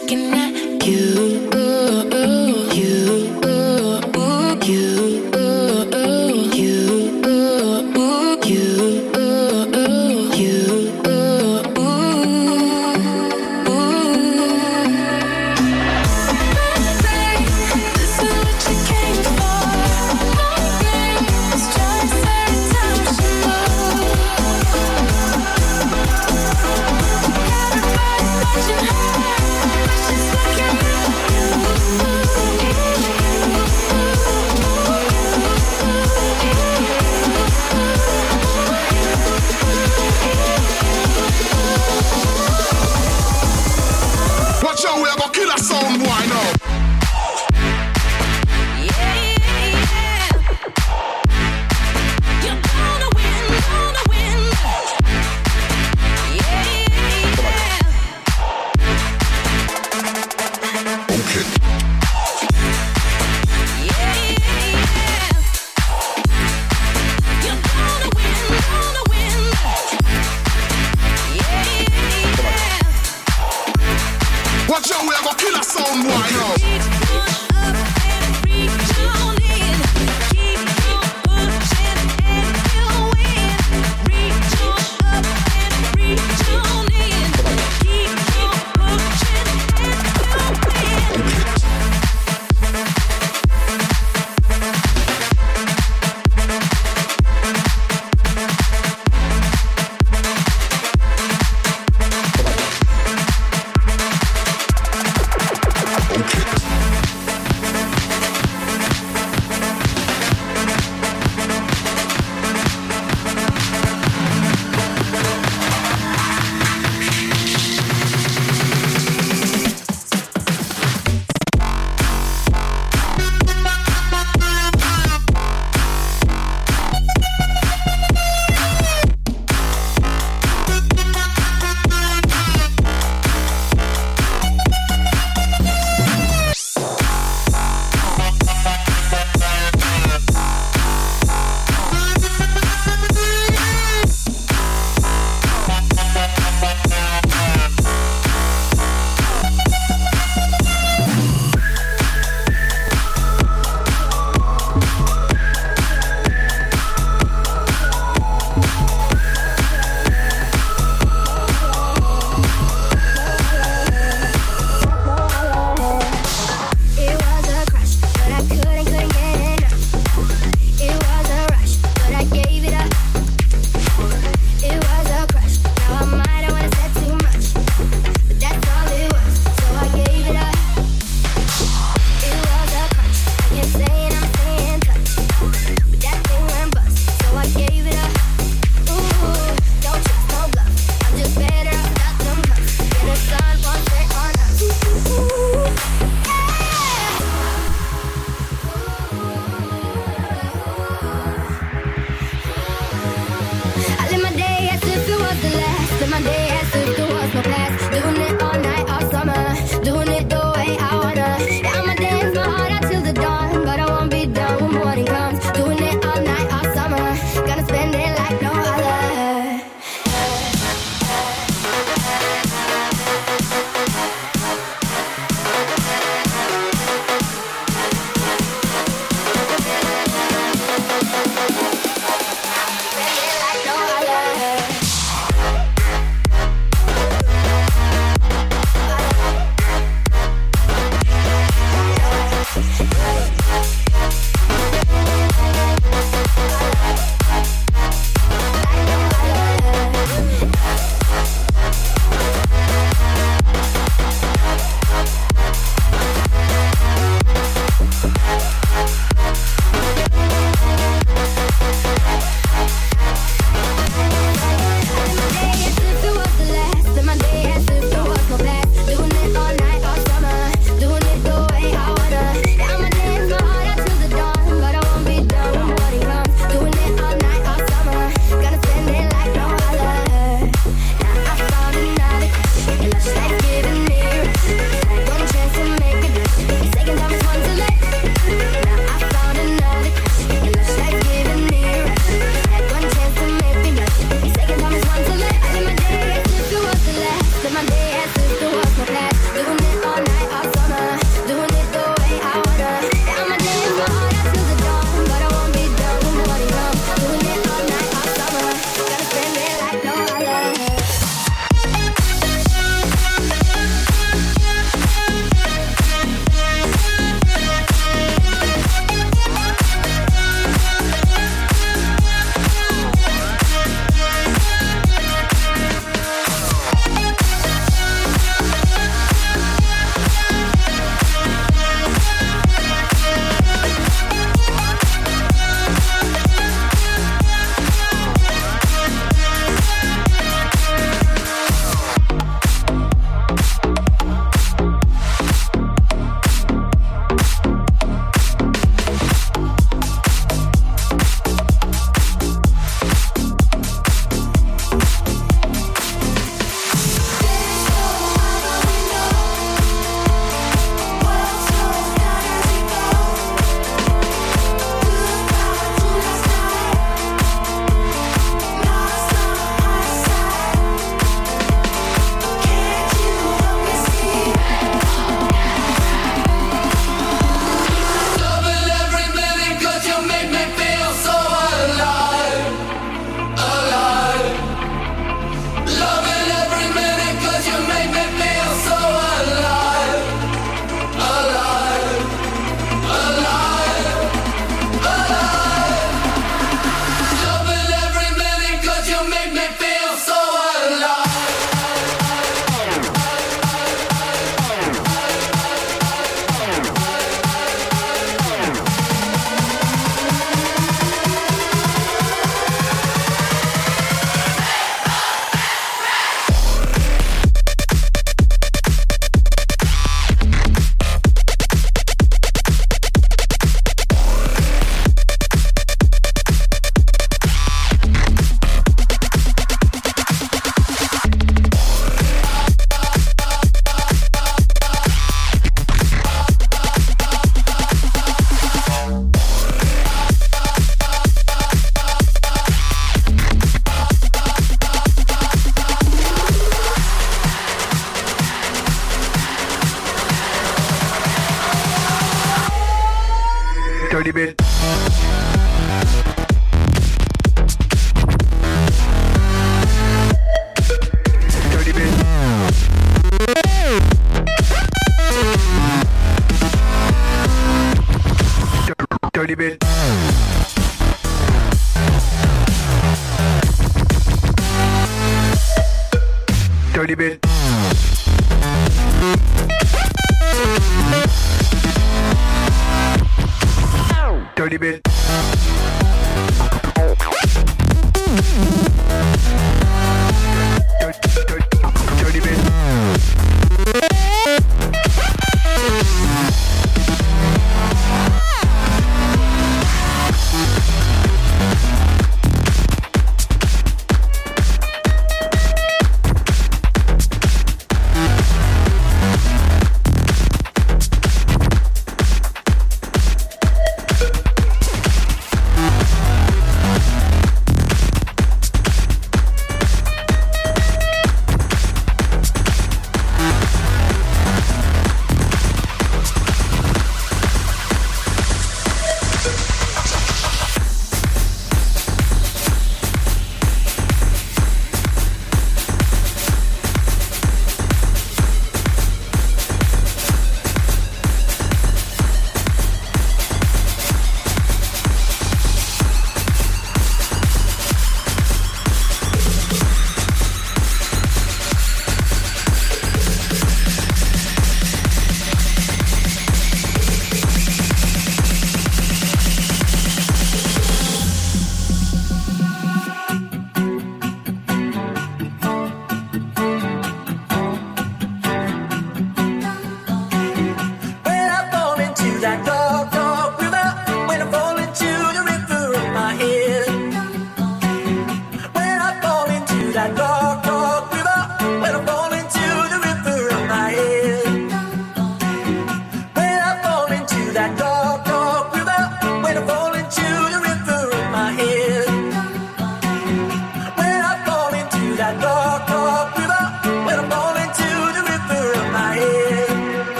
looking at you.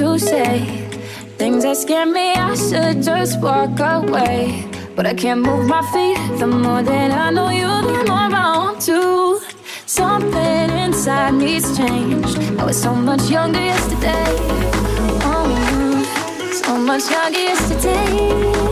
To say. Things that scare me, I should just walk away. But I can't move my feet. The more that I know you, the more I want to. Something inside needs change. I was so much younger yesterday. Oh, so much younger yesterday.